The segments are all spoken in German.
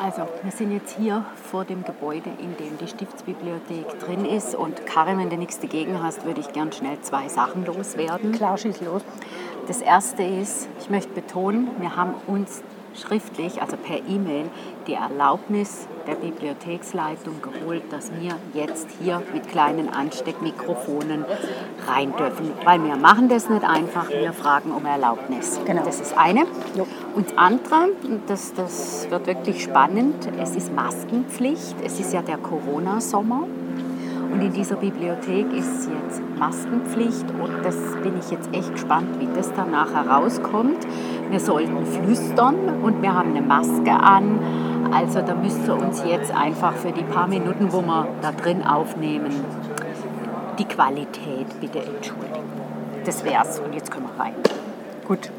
Also, wir sind jetzt hier vor dem Gebäude, in dem die Stiftsbibliothek drin ist. Und Karin, wenn du nichts dagegen hast, würde ich gern schnell zwei Sachen loswerden. Klar, schieß los. Das erste ist, ich möchte betonen, wir haben uns schriftlich, also per E-Mail, die Erlaubnis der Bibliotheksleitung geholt, dass wir jetzt hier mit kleinen Ansteckmikrofonen rein dürfen. Weil wir machen das nicht einfach, wir fragen um Erlaubnis. Genau. Das ist eine. Jo. Und das andere, das, das wird wirklich spannend, es ist Maskenpflicht. Es ist ja der Corona-Sommer. Und in dieser Bibliothek ist jetzt Maskenpflicht und das bin ich jetzt echt gespannt, wie das danach herauskommt. Wir sollten flüstern und wir haben eine Maske an. Also da müsst ihr uns jetzt einfach für die paar Minuten, wo wir da drin aufnehmen, die Qualität bitte entschuldigen. Das wär's und jetzt können wir rein. Gut.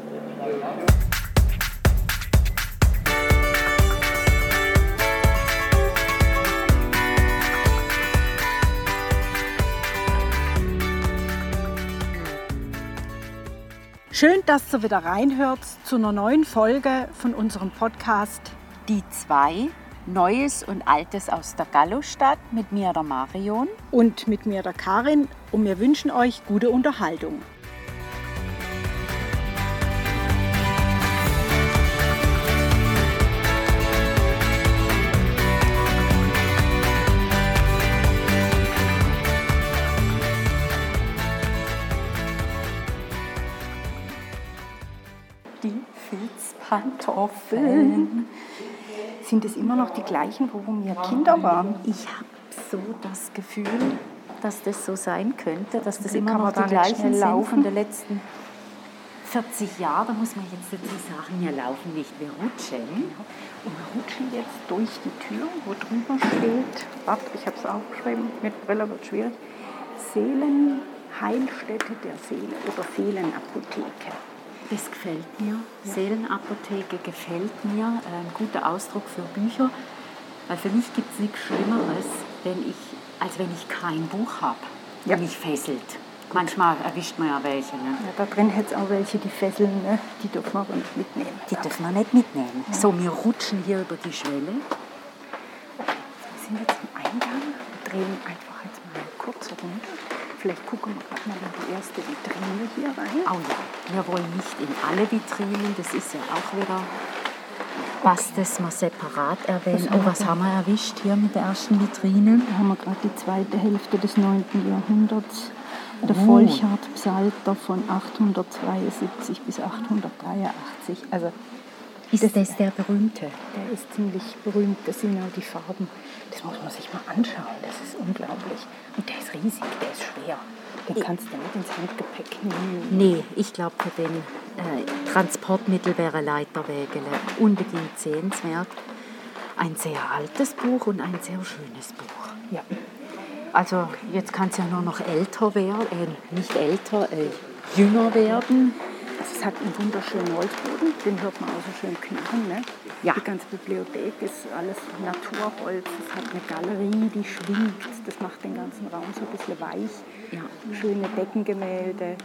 Schön, dass ihr wieder reinhört zu einer neuen Folge von unserem Podcast. Die zwei, Neues und Altes aus der Gallostadt mit mir, der Marion. Und mit mir, der Karin. Und wir wünschen euch gute Unterhaltung. Filzpantoffeln. Sind es immer noch die gleichen, wo wir Kinder waren? Ich habe so das Gefühl, dass das so sein könnte, dass das immer noch die gleichen schnell sind von laufen? den letzten 40 Jahren. Da muss man jetzt dazu sagen, wir laufen nicht, wir rutschen. Und wir rutschen jetzt durch die Tür, wo drüber steht, warte, ich habe es aufgeschrieben, mit Brille wird schwierig, Seelenheilstätte der Seele oder Seelenapotheke. Das gefällt mir. Seelenapotheke gefällt mir. Ein guter Ausdruck für Bücher. Weil für mich gibt es nichts Schlimmeres, wenn ich, als wenn ich kein Buch habe, Ja. mich fesselt. Manchmal erwischt man ja welche. Ne? Ja, da drin hätte es auch welche, die fesseln, ne? die dürfen wir aber nicht mitnehmen. Die dürfen wir nicht mitnehmen. So, wir rutschen hier über die Schwelle. Wir sind jetzt im Eingang, wir drehen einfach jetzt mal kurz runter. Vielleicht gucken wir gerade mal in die erste Vitrine hier rein. Oh ja, wir wollen nicht in alle Vitrinen, das ist ja auch wieder was, das wir separat erwähnen. Was Oh, was haben wir erwischt hier mit der ersten Vitrine? Da haben wir gerade die zweite Hälfte des 9. Jahrhunderts. Der Oh. Volchard Psalter von 872 bis 883. Also Ist Das- das, der berühmte? der ist ziemlich berühmt. Das sind auch die Farben. Das muss man sich mal anschauen. Das ist unglaublich. Und der ist riesig, der ist schwer. Den kannst du nicht ins Handgepäck nehmen. Nee, ich glaube, für den äh, Transportmittel wäre Leiterwägele unbedingt sehenswert. Ein sehr altes Buch und ein sehr schönes Buch. Ja. Also jetzt kann es ja nur noch älter werden, äh, nicht älter, äh, jünger werden. Also es hat einen wunderschönen Holzboden, den hört man auch so schön knarren. Ne? Ja. Die ganze Bibliothek ist alles Naturholz. Es hat eine Galerie, die schwingt. Das macht den ganzen Raum so ein bisschen weich. Ja. Schöne Deckengemälde.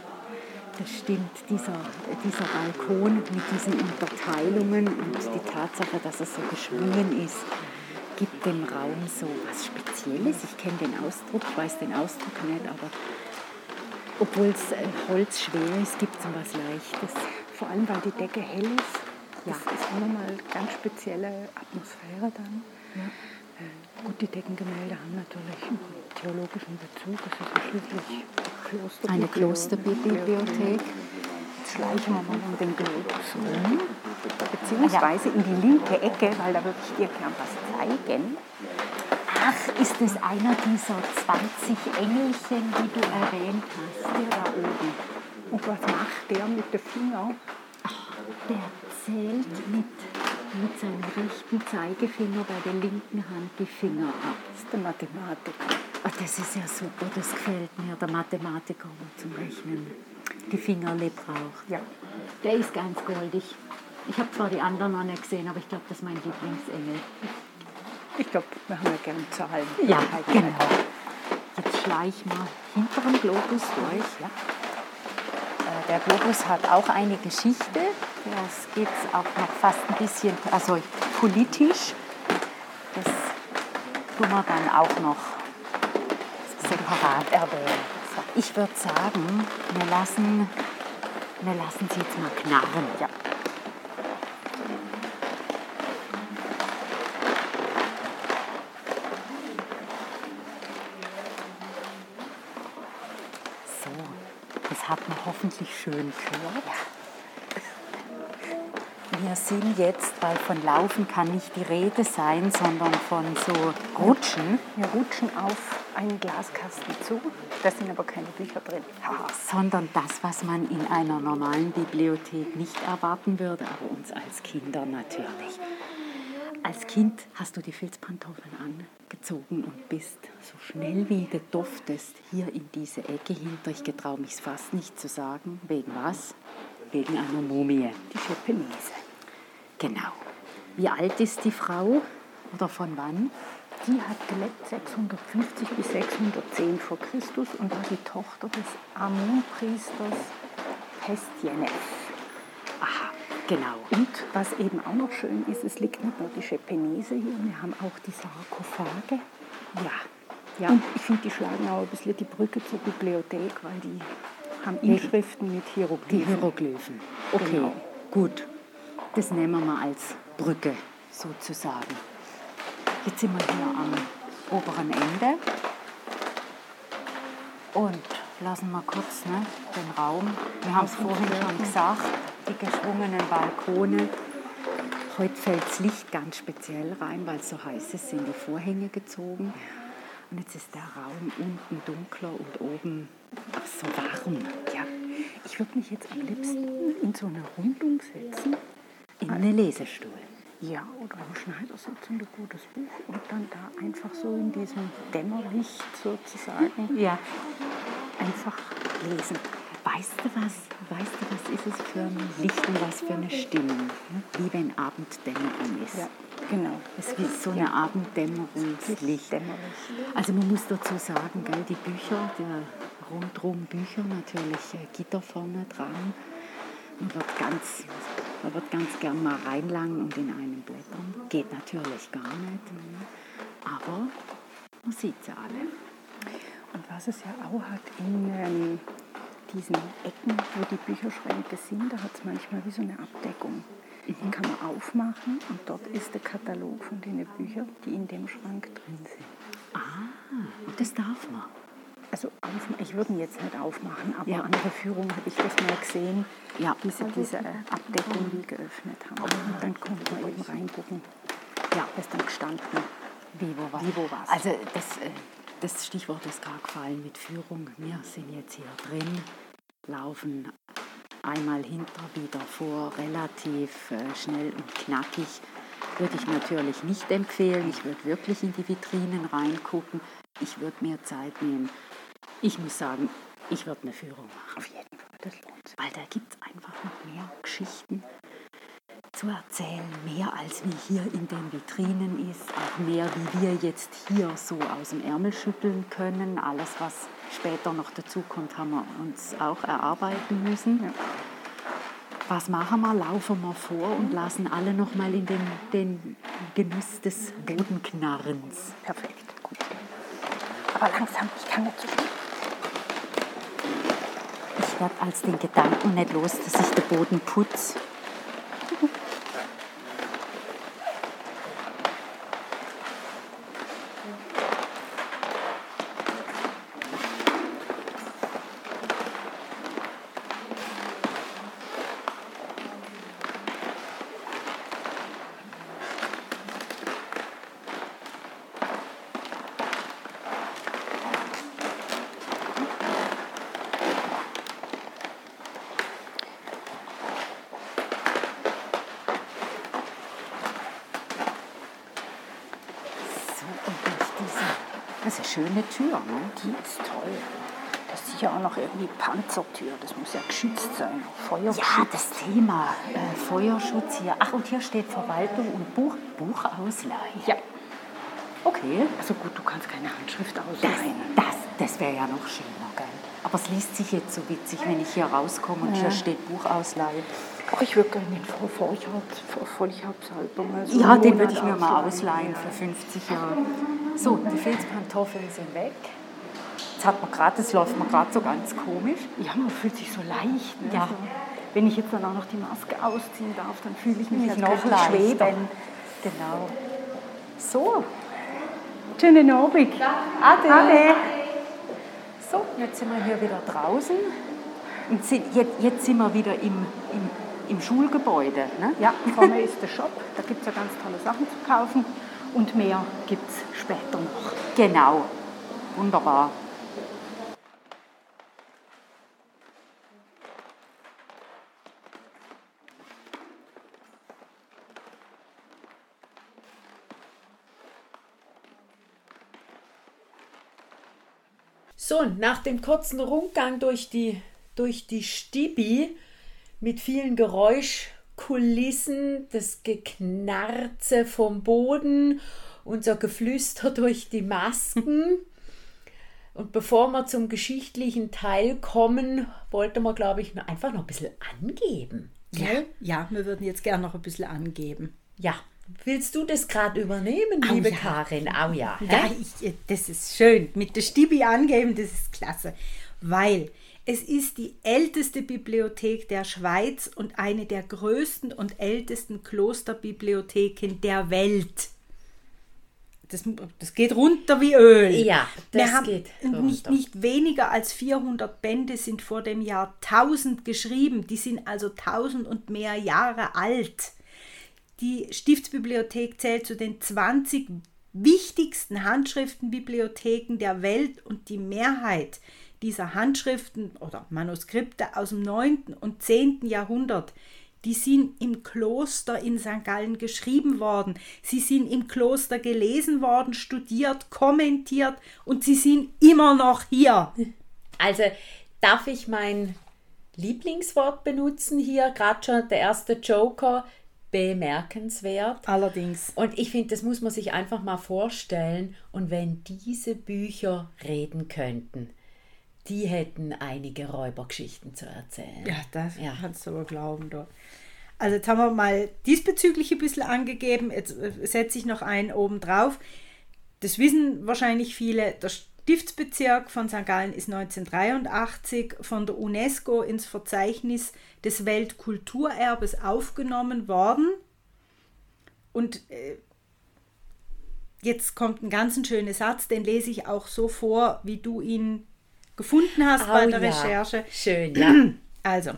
Das stimmt, dieser, dieser Balkon mit diesen Unterteilungen und die Tatsache, dass er so geschwungen ist, gibt dem Raum so was Spezielles. Ich kenne den Ausdruck, ich weiß den Ausdruck nicht, aber obwohl es äh, Holz schwer ist, gibt es was Leichtes. Vor allem, weil die Decke hell ist. Ja. Das ist auch nochmal eine ganz spezielle Atmosphäre dann. Äh, gut, die Deckengemälde haben natürlich einen theologischen Bezug. Es ist ja schließlich Kloster Eine Klosterbibliothek. Jetzt schleichen wir mal um den Globus rum. Beziehungsweise in die linke Ecke, weil da würde ich dir gern was zeigen. Ach, ist es einer dieser 20 Engelchen, die du erwähnt hast, hier da oben? Und was macht der mit dem Finger? Der zählt mit, mit seinem rechten Zeigefinger bei der linken Hand die Finger ab. Das ist der Mathematiker. Ach, das ist ja super, das gefällt mir. Der Mathematiker, der zum Rechnen die Fingerle braucht. Ja. Der ist ganz goldig. Ich habe zwar die anderen noch nicht gesehen, aber ich glaube, das ist mein Lieblingsengel. Ich glaube, wir haben ja gern Zahlen. Ja, genau. Jetzt schleichen wir hinter dem Globus durch. Ja. Äh, Der Globus hat auch eine Geschichte. Das geht auch noch fast ein bisschen also politisch. tun wir dann auch noch separat erwähnen. Ich würde sagen, wir lassen, wir lassen sie jetzt mal knarren. Ja. So, das hoffentlich schön gehört. Wir sind jetzt, weil von Laufen kann nicht die Rede sein, sondern von so Rutschen, Wir rutschen auf einen Glaskasten zu, da sind aber keine Bücher drin. Sondern das, was man in einer normalen Bibliothek nicht erwarten würde, aber uns als Kinder natürlich. Als Kind hast du die Filzpantoffeln angezogen und bist so schnell wie du duftest hier in diese Ecke hinter. Ich getraue mich fast nicht zu sagen. Wegen was? Wegen einer Mumie. Die Schepenese. Genau. Wie alt ist die Frau oder von wann? Die hat gelebt 650 bis 610 vor Christus und war die Tochter des Amun-Priesters Pestjenev. Aha, genau. Und was eben auch noch schön ist, es liegt nicht nur die Schepenese hier, wir haben auch die Sarkophage. Ja, Ja. Und ich finde, die schlagen auch ein bisschen die Brücke zur Bibliothek, weil die haben Inschriften mit die Hieroglyphen. Hieroglyphen. Okay, Genau. gut. Das nehmen wir mal als Brücke sozusagen. Jetzt sind wir hier am oberen Ende und lassen wir kurz ne, den Raum. Wir haben es vorhin schon gesagt, die geschwungenen Balkone. Heute fällt das Licht ganz speziell rein, weil es so heiß ist, sind die Vorhänge gezogen. Und jetzt ist der Raum unten dunkler und oben ach, so warm. Ja, ich würde mich jetzt am liebsten in so eine Rundung setzen. In einen Lesestuhl. Ja, oder am Schneidersitz und ein gutes Buch und dann da einfach so in diesem Dämmerlicht sozusagen Ja. einfach lesen. Weißt du was? Weißt du, was ist es für ein Licht und was für eine Stimmung? Wie wenn Abenddämmerung ist. Ja, genau. Es ist so eine Abenddämmerungslicht. Also man muss dazu sagen, gell, die Bücher, die rundrum Bücher natürlich äh, Gitter vorne dran. Man wird ganz, man wird ganz gern mal reinlangen und in einem blättern. Geht natürlich gar nicht. Aber man sieht sie alle. Und was es ja auch hat in ähm, diesen Ecken, wo die Bücherschränke sind, da hat es manchmal wie so eine Abdeckung. Die kann man aufmachen und dort ist der Katalog von den Büchern, die in dem Schrank drin sind. Ah, und das darf man. Also ich würde ihn jetzt nicht aufmachen, aber Ja. an der Führung habe ich das mal gesehen, Ja. wie sie diese Abdeckung wie geöffnet haben. Und dann konnte man eben reingucken. Ja, ist dann gestanden. Wie, wo, was? Wie, wo, was. Also das, äh, das Stichwort ist gerade gefallen mit Führung. Wir sind jetzt hier drin, laufen einmal hinter, wieder vor, relativ äh, schnell und knackig. Würde ich natürlich nicht empfehlen. Ich würde wirklich in die Vitrinen reingucken. Ich würde mir Zeit nehmen. Ich muss sagen, ich würde eine Führung machen. Auf jeden Fall, das lohnt sich. Weil da gibt es einfach noch mehr Geschichten zu erzählen, mehr als wie hier in den Vitrinen ist, auch mehr wie wir jetzt hier so aus dem Ärmel schütteln können. Alles, was später noch dazu kommt, haben wir uns auch erarbeiten müssen. Was machen wir? Laufen wir vor und lassen alle noch mal in den, den Genuss des Bodenknarrens. Perfekt, gut. Aber langsam, ich kann nicht so schnell. Ich werde als den Gedanken nicht los, dass ich den Boden putze. So, und durch diese. Das ist eine schöne Tür, ne? Die ist toll. Das ist sicher auch noch irgendwie Panzertür. Das muss ja geschützt sein. Feuerschutz. Ja, das Thema äh, Feuerschutz hier. Ach, und hier steht Verwaltung und Buch, Buchausleihe. Ja. Okay. Also gut, du kannst keine Handschrift Das, ausleihen. das, das wäre ja noch schöner, gell? Aber es liest sich jetzt so witzig, wenn ich hier rauskomme und hier steht Buchausleihe. Ach, ich würde gerne den Vollcharpsalbum. Also ja, den würde ich mir mal ausleihen für 50 Jahre. So, die Filzpantoffeln sind weg. Jetzt hat man gerade, das läuft mir gerade so ganz komisch. Ja, man fühlt sich so leicht. Ne? Ja. Also, wenn ich jetzt dann auch noch die Maske ausziehen darf, dann fühle ich mich, mich noch schweben. Genau. So. Schönen Abend. Ade. Ade. So, jetzt sind wir hier wieder draußen. Und jetzt, jetzt sind wir wieder im, im, im Schulgebäude. Ne? Ja, vorne ist der Shop. Da gibt es ja ganz tolle Sachen zu kaufen. Und mehr gibt es später noch. Genau. Wunderbar. So, nach dem kurzen Rundgang durch die, durch die Stibi mit vielen Geräuschkulissen, das Geknarze vom Boden, unser Geflüster durch die Masken. Und bevor wir zum geschichtlichen Teil kommen, wollte man, glaube ich, einfach noch ein bisschen angeben. Ja, ja, wir würden jetzt gerne noch ein bisschen angeben. Ja, Willst du das gerade übernehmen, oh, liebe ja. Karin? Oh ja. ja ich, das ist schön. Mit der Stibi angeben, das ist klasse. Weil es ist die älteste Bibliothek der Schweiz und eine der größten und ältesten Klosterbibliotheken der Welt. Das, das geht runter wie Öl. Ja, das haben geht nicht, nicht weniger als 400 Bände sind vor dem Jahr 1000 geschrieben. Die sind also 1000 und mehr Jahre alt. Die Stiftsbibliothek zählt zu den 20 wichtigsten Handschriftenbibliotheken der Welt und die Mehrheit dieser Handschriften oder Manuskripte aus dem 9. und 10. Jahrhundert, die sind im Kloster in St. Gallen geschrieben worden. Sie sind im Kloster gelesen worden, studiert, kommentiert und sie sind immer noch hier. Also darf ich mein Lieblingswort benutzen hier, gerade schon der erste Joker, bemerkenswert. Allerdings. Und ich finde, das muss man sich einfach mal vorstellen. Und wenn diese Bücher reden könnten, die hätten einige Räubergeschichten zu erzählen. Ja, das ja. kannst du aber glauben. Doch. Also jetzt haben wir mal diesbezüglich ein bisschen angegeben. Jetzt äh, setze ich noch einen oben drauf. Das wissen wahrscheinlich viele. Der Stiftsbezirk von St. Gallen ist 1983 von der UNESCO ins Verzeichnis des Weltkulturerbes aufgenommen worden. Und äh, jetzt kommt ein ganz schöner Satz, den lese ich auch so vor, wie du ihn gefunden hast oh, bei der ja. Recherche. Schön, ja. Also,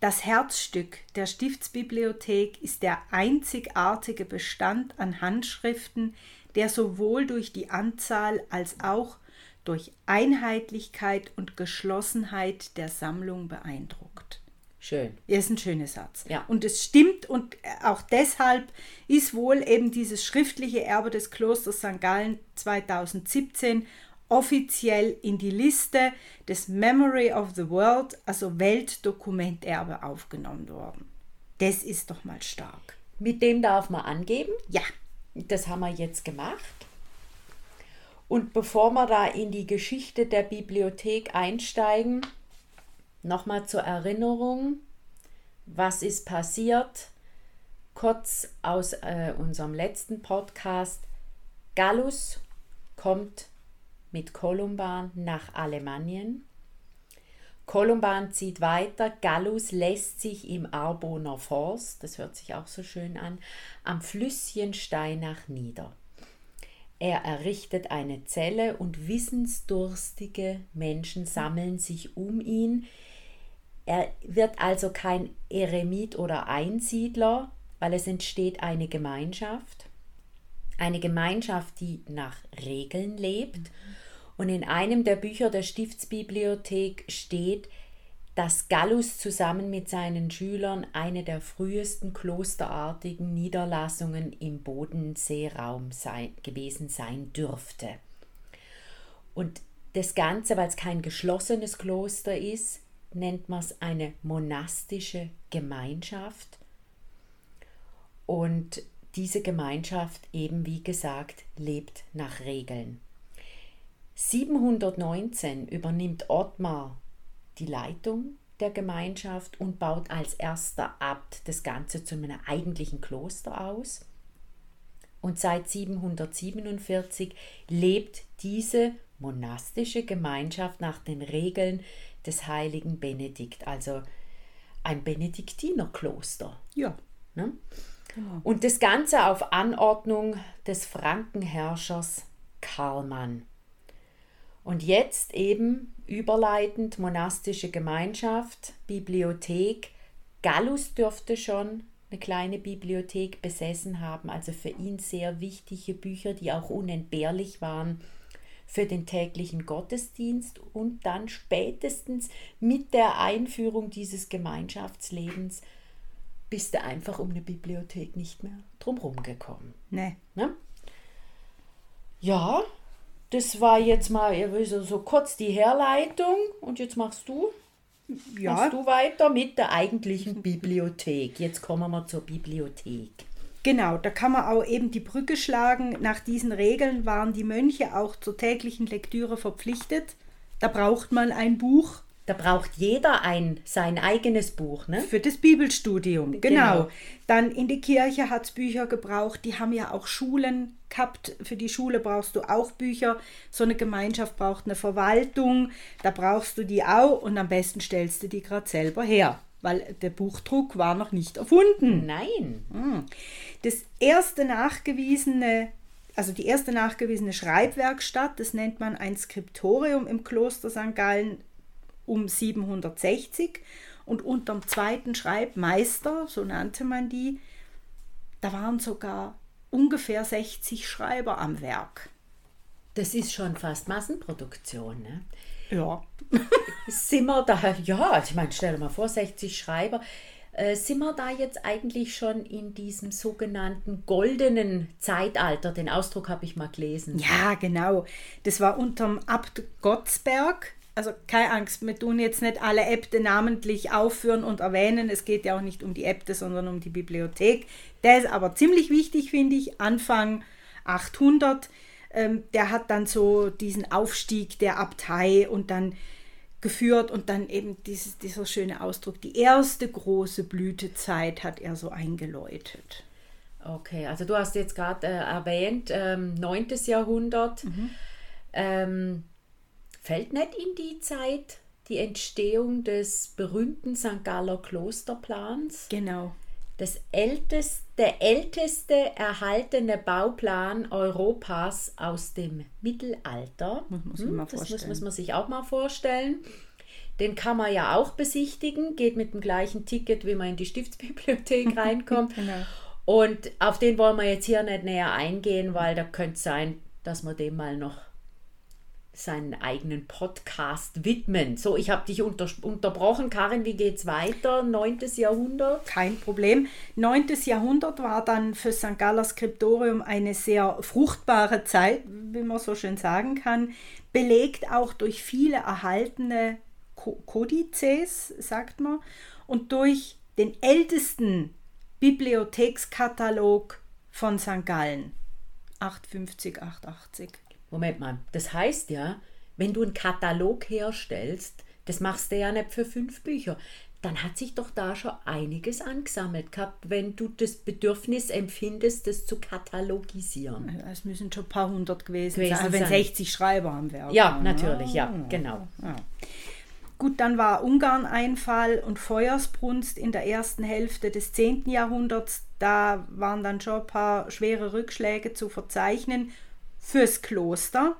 das Herzstück der Stiftsbibliothek ist der einzigartige Bestand an Handschriften, der sowohl durch die Anzahl als auch durch Einheitlichkeit und Geschlossenheit der Sammlung beeindruckt. Schön. Ist ein schöner Satz. Ja. Und es stimmt und auch deshalb ist wohl eben dieses schriftliche Erbe des Klosters St. Gallen 2017 offiziell in die Liste des Memory of the World, also Weltdokumenterbe, aufgenommen worden. Das ist doch mal stark. Mit dem darf man angeben? Ja. Das haben wir jetzt gemacht. Und bevor wir da in die Geschichte der Bibliothek einsteigen, nochmal zur Erinnerung, was ist passiert? Kurz aus äh, unserem letzten Podcast. Gallus kommt mit Kolumban nach Alemannien. Kolumban zieht weiter, Gallus lässt sich im Arboner Forst, das hört sich auch so schön an, am Flüsschen Steinach nieder. Er errichtet eine Zelle und wissensdurstige Menschen sammeln sich um ihn. Er wird also kein Eremit oder Einsiedler, weil es entsteht eine Gemeinschaft. Eine Gemeinschaft, die nach Regeln lebt. Mhm und in einem der Bücher der Stiftsbibliothek steht, dass Gallus zusammen mit seinen Schülern eine der frühesten klosterartigen Niederlassungen im Bodenseeraum sei, gewesen sein dürfte. Und das Ganze, weil es kein geschlossenes Kloster ist, nennt man es eine monastische Gemeinschaft. Und diese Gemeinschaft eben, wie gesagt, lebt nach Regeln. 719 übernimmt Ottmar die Leitung der Gemeinschaft und baut als erster Abt das Ganze zu einem eigentlichen Kloster aus. Und seit 747 lebt diese monastische Gemeinschaft nach den Regeln des heiligen Benedikt, also ein Benediktinerkloster. Ja. Ne? Genau. Und das Ganze auf Anordnung des Frankenherrschers Karlmann. Und jetzt eben überleitend monastische Gemeinschaft, Bibliothek. Gallus dürfte schon eine kleine Bibliothek besessen haben, also für ihn sehr wichtige Bücher, die auch unentbehrlich waren für den täglichen Gottesdienst und dann spätestens mit der Einführung dieses Gemeinschaftslebens bist du einfach um eine Bibliothek nicht mehr drumherum gekommen. Nee. Ne? Ja, das war jetzt mal so, so kurz die Herleitung und jetzt machst du ja. machst du weiter mit der eigentlichen Bibliothek. Jetzt kommen wir zur Bibliothek. Genau, da kann man auch eben die Brücke schlagen. Nach diesen Regeln waren die Mönche auch zur täglichen Lektüre verpflichtet. Da braucht man ein Buch. Da braucht jeder ein sein eigenes Buch, ne? Für das Bibelstudium, genau. genau. Dann in die Kirche hat es Bücher gebraucht. Die haben ja auch Schulen gehabt. Für die Schule brauchst du auch Bücher. So eine Gemeinschaft braucht eine Verwaltung. Da brauchst du die auch und am besten stellst du die gerade selber her, weil der Buchdruck war noch nicht erfunden. Nein. Hm. Das erste nachgewiesene also die erste nachgewiesene Schreibwerkstatt, das nennt man ein Skriptorium im Kloster St. Gallen, um 760 und unterm zweiten Schreibmeister, so nannte man die, da waren sogar ungefähr 60 Schreiber am Werk. Das ist schon fast Massenproduktion, ne? Ja. sind wir da, ja, also ich meine, stell dir mal vor, 60 Schreiber. Äh, sind wir da jetzt eigentlich schon in diesem sogenannten goldenen Zeitalter? Den Ausdruck habe ich mal gelesen. Ja, genau. Das war unterm Abt Gottsberg also keine Angst, wir tun jetzt nicht alle Äbte namentlich aufführen und erwähnen. Es geht ja auch nicht um die Äbte, sondern um die Bibliothek. Der ist aber ziemlich wichtig, finde ich, Anfang 800. Ähm, der hat dann so diesen Aufstieg der Abtei und dann geführt und dann eben dieses, dieser schöne Ausdruck, die erste große Blütezeit hat er so eingeläutet. Okay, also du hast jetzt gerade äh, erwähnt, ähm, 9. Jahrhundert. Mhm. Ähm, Fällt nicht in die Zeit die Entstehung des berühmten St. Galler Klosterplans? Genau. Das älteste, der älteste erhaltene Bauplan Europas aus dem Mittelalter. Muss man hm, das muss, muss man sich auch mal vorstellen. Den kann man ja auch besichtigen, geht mit dem gleichen Ticket, wie man in die Stiftsbibliothek reinkommt. genau. Und auf den wollen wir jetzt hier nicht näher eingehen, weil da könnte es sein, dass wir dem mal noch seinen eigenen Podcast widmen. So, ich habe dich unter, unterbrochen. Karin, wie geht's weiter? 9. Jahrhundert? Kein Problem. 9. Jahrhundert war dann für St. Galler Skriptorium eine sehr fruchtbare Zeit, wie man so schön sagen kann, belegt auch durch viele erhaltene Kodizes, sagt man, und durch den ältesten Bibliothekskatalog von St. Gallen. 850, 880. Moment mal, das heißt ja, wenn du einen Katalog herstellst, das machst du ja nicht für fünf Bücher, dann hat sich doch da schon einiges angesammelt gehabt, wenn du das Bedürfnis empfindest, das zu katalogisieren. Es müssen schon ein paar hundert gewesen, gewesen sein, wenn 60 Schreiber am Werk Ja, natürlich, ja, ah. genau. Ja. Gut, dann war Ungarn-Einfall und Feuersbrunst in der ersten Hälfte des 10. Jahrhunderts. Da waren dann schon ein paar schwere Rückschläge zu verzeichnen fürs Kloster,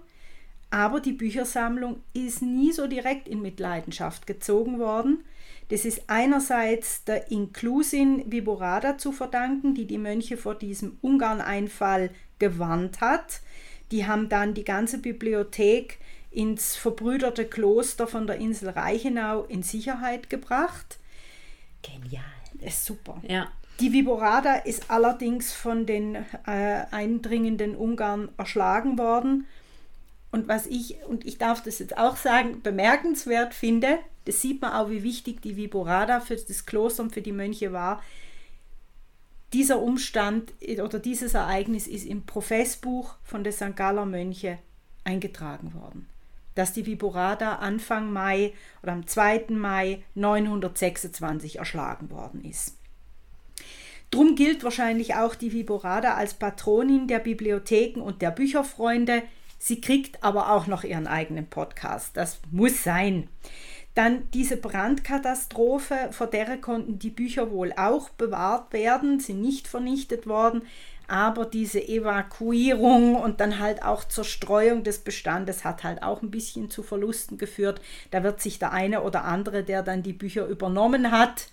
aber die Büchersammlung ist nie so direkt in Mitleidenschaft gezogen worden. Das ist einerseits der Inklusin Viborada zu verdanken, die die Mönche vor diesem Ungarn-Einfall gewarnt hat. Die haben dann die ganze Bibliothek ins verbrüderte Kloster von der Insel Reichenau in Sicherheit gebracht. Genial. Das ist super. Ja. Die Viborada ist allerdings von den äh, eindringenden Ungarn erschlagen worden. Und was ich, und ich darf das jetzt auch sagen, bemerkenswert finde, das sieht man auch, wie wichtig die Viborada für das Kloster und für die Mönche war. Dieser Umstand oder dieses Ereignis ist im Professbuch von der St. Galler Mönche eingetragen worden. dass die Viborada Anfang Mai oder am 2. Mai 926 erschlagen worden ist. Drum gilt wahrscheinlich auch die Viborada als Patronin der Bibliotheken und der Bücherfreunde. Sie kriegt aber auch noch ihren eigenen Podcast. Das muss sein. Dann diese Brandkatastrophe, vor der konnten die Bücher wohl auch bewahrt werden, sind nicht vernichtet worden aber diese Evakuierung und dann halt auch Zerstreuung des Bestandes hat halt auch ein bisschen zu Verlusten geführt. Da wird sich der eine oder andere, der dann die Bücher übernommen hat,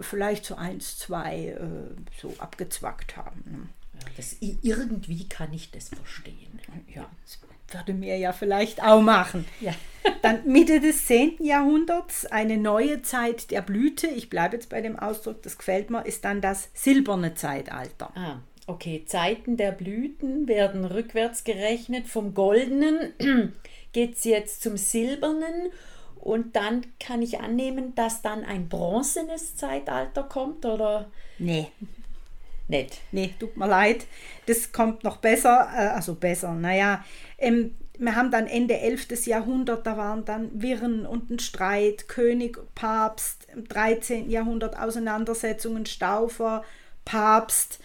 vielleicht so eins, zwei äh, so abgezwackt haben. Ne? Ja, das, irgendwie kann ich das verstehen. Ja, das würde mir ja vielleicht auch machen. Ja. Dann Mitte des 10. Jahrhunderts, eine neue Zeit der Blüte, ich bleibe jetzt bei dem Ausdruck, das gefällt mir, ist dann das silberne Zeitalter. Ah. Okay, Zeiten der Blüten werden rückwärts gerechnet. Vom Goldenen geht es jetzt zum Silbernen. Und dann kann ich annehmen, dass dann ein bronzenes Zeitalter kommt, oder? Nee. Nicht. Nee, tut mir leid. Das kommt noch besser, äh, also besser, naja. Ähm, wir haben dann Ende 11. Jahrhundert, da waren dann Wirren und ein Streit, König, Papst, im 13. Jahrhundert Auseinandersetzungen, Staufer, Papst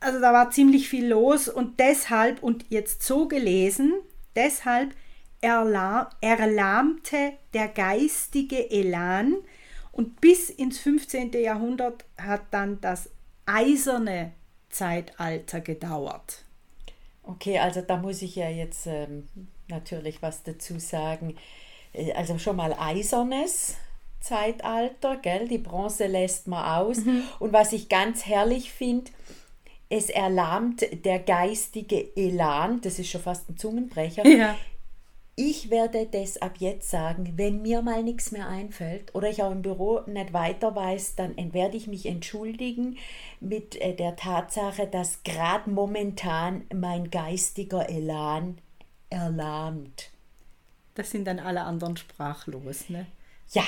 also da war ziemlich viel los und deshalb, und jetzt so gelesen, deshalb erlahmte der geistige Elan und bis ins 15. Jahrhundert hat dann das eiserne Zeitalter gedauert. Okay, also da muss ich ja jetzt ähm, natürlich was dazu sagen. Äh, also schon mal eisernes Zeitalter, gell? Die Bronze lässt man aus. Mhm. Und was ich ganz herrlich finde, es erlahmt der geistige Elan, das ist schon fast ein Zungenbrecher. Ja. Ich werde das ab jetzt sagen, wenn mir mal nichts mehr einfällt oder ich auch im Büro nicht weiter weiß, dann werde ich mich entschuldigen mit äh, der Tatsache, dass gerade momentan mein geistiger Elan erlahmt. Das sind dann alle anderen sprachlos, ne? Ja.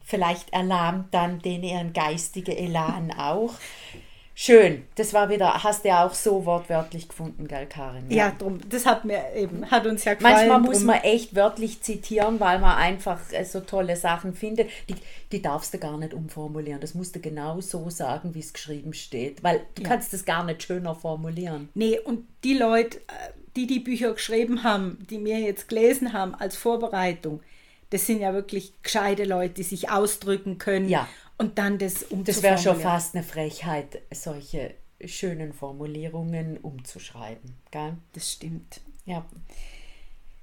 Vielleicht erlahmt dann den ihren geistige Elan auch. Schön, das war wieder, hast du ja auch so wortwörtlich gefunden, gell, Karin? Ja, ja drum, das hat mir eben, hat uns ja gefallen. Manchmal muss man echt wörtlich zitieren, weil man einfach äh, so tolle Sachen findet. Die, die darfst du gar nicht umformulieren. Das musst du genau so sagen, wie es geschrieben steht, weil du ja. kannst es gar nicht schöner formulieren. Nee, und die Leute, äh, die die Bücher geschrieben haben, die mir jetzt gelesen haben als Vorbereitung, das sind ja wirklich gescheite Leute, die sich ausdrücken können. Ja. Und dann das Das wäre schon fast eine Frechheit, solche schönen Formulierungen umzuschreiben. Gell? Das stimmt. Ja.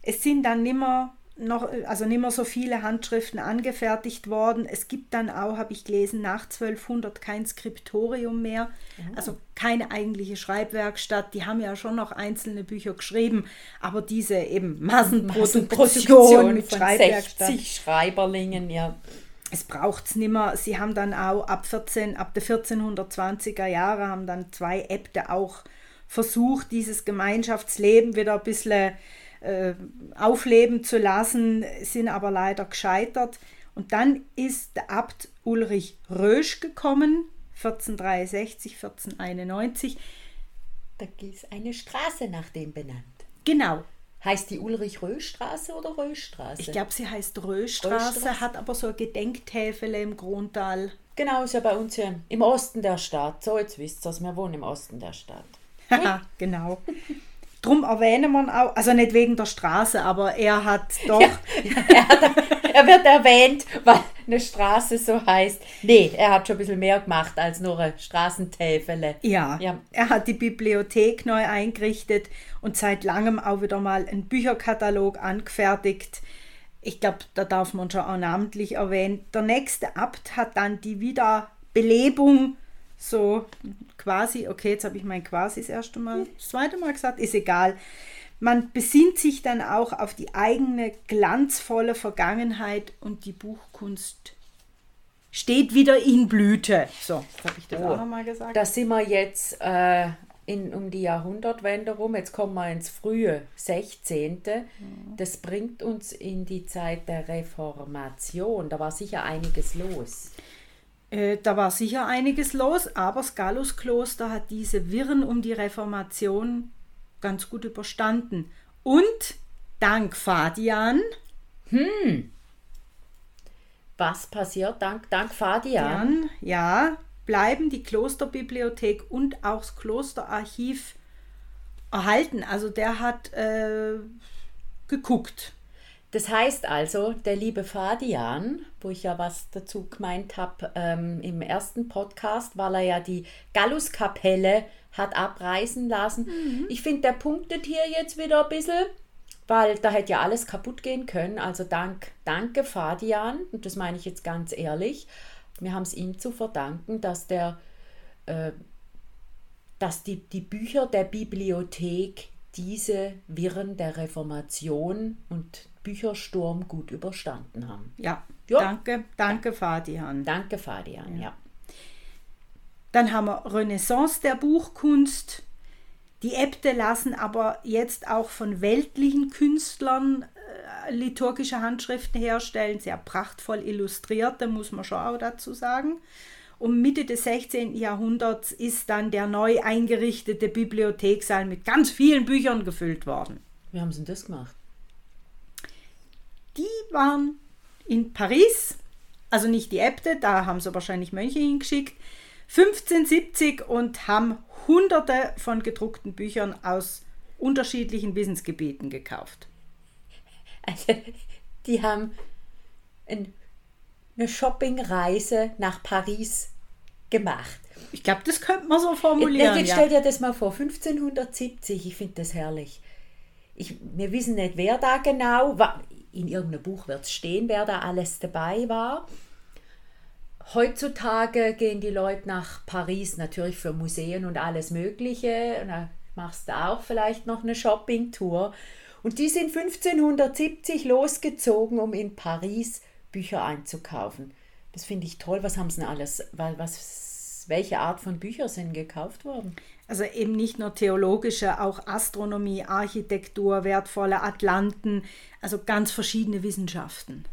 Es sind dann nimmer noch, also nicht mehr so viele Handschriften angefertigt worden. Es gibt dann auch, habe ich gelesen, nach 1200 kein Skriptorium mehr, oh. also keine eigentliche Schreibwerkstatt. Die haben ja schon noch einzelne Bücher geschrieben, aber diese eben Massenproduktion, Massenproduktion mit Schreibwerkstatt. 60 Schreiberlingen, ja es braucht es nicht mehr. Sie haben dann auch ab 14, ab der 1420er Jahre haben dann zwei Äbte auch versucht, dieses Gemeinschaftsleben wieder ein bisschen äh, aufleben zu lassen, sind aber leider gescheitert. Und dann ist der Abt Ulrich Rösch gekommen, 1463, 1491. Da ist eine Straße nach dem benannt. Genau, Heißt die Ulrich-Rösch-Straße oder Röschstraße? Ich glaube, sie heißt Röschstraße, hat aber so ein Gedenktäfele im Grundtal. Genau, ist ja bei uns hier im Osten der Stadt. So, jetzt wisst ihr wir wohnen im Osten der Stadt. Haha, genau. Drum erwähnen wir auch, also nicht wegen der Straße, aber er hat doch. Ja, er, hat, er, wird erwähnt, weil eine Straße so heißt. Nee, er hat schon ein bisschen mehr gemacht als nur eine Straßentäfele. Ja, ja, er hat die Bibliothek neu eingerichtet und seit langem auch wieder mal einen Bücherkatalog angefertigt. Ich glaube, da darf man schon auch namentlich erwähnen. Der nächste Abt hat dann die Wiederbelebung so quasi, okay, jetzt habe ich mein quasi das erste Mal, das zweite Mal gesagt, ist egal. Man besinnt sich dann auch auf die eigene glanzvolle Vergangenheit und die Buchkunst steht wieder in Blüte. So, habe ich das oh, auch nochmal gesagt. Da sind wir jetzt äh, in, um die Jahrhundertwende rum. Jetzt kommen wir ins frühe 16. Mhm. Das bringt uns in die Zeit der Reformation. Da war sicher einiges los. Äh, da war sicher einiges los, aber das Galluskloster hat diese Wirren um die Reformation ganz gut überstanden. Und dank Fadian. Was passiert dank, dank Fadian? Ja, bleiben die Klosterbibliothek und auch das Klosterarchiv erhalten. Also der hat äh, geguckt. Das heißt also, der liebe Fadian, wo ich ja was dazu gemeint habe ähm, im ersten Podcast, weil er ja die Galluskapelle hat abreißen lassen. Ich finde, der punktet hier jetzt wieder ein bisschen, weil da hätte ja alles kaputt gehen können. Also dank, danke Fadian, und das meine ich jetzt ganz ehrlich. Wir haben es ihm zu verdanken, dass der äh, dass die, die Bücher der Bibliothek diese Wirren der Reformation und Büchersturm gut überstanden haben. Ja, Ja. danke, danke Fadian. Danke, Fadian. Ja. Dann haben wir Renaissance der Buchkunst. Die Äbte lassen aber jetzt auch von weltlichen Künstlern äh, liturgische Handschriften herstellen, sehr prachtvoll illustrierte, muss man schon auch dazu sagen. Um Mitte des 16. Jahrhunderts ist dann der neu eingerichtete Bibliothekssaal mit ganz vielen Büchern gefüllt worden. Wie haben sie denn das gemacht? Die waren in Paris, also nicht die Äbte, da haben sie wahrscheinlich Mönche hingeschickt, 1570 und haben hunderte von gedruckten Büchern aus unterschiedlichen Wissensgebieten gekauft. Also, die haben ein, eine Shoppingreise nach Paris gemacht. Ich glaube, das könnte man so formulieren. jetzt Ja. stell dir das mal vor, 1570, ich finde das herrlich. Ich, wir wissen nicht, wer da genau war. In irgendeinem Buch wird es stehen, wer da alles dabei war. Heutzutage gehen die Leute nach Paris natürlich für Museen und alles Mögliche. Und da machst du auch vielleicht noch eine Shoppingtour. Und die sind 1570 losgezogen, um in Paris Bücher einzukaufen. Das finde ich toll. Was haben sie denn alles? Was, welche Art von Bücher sind gekauft worden? Also eben nicht nur theologische, auch Astronomie, Architektur, wertvolle Atlanten, also ganz verschiedene Wissenschaften.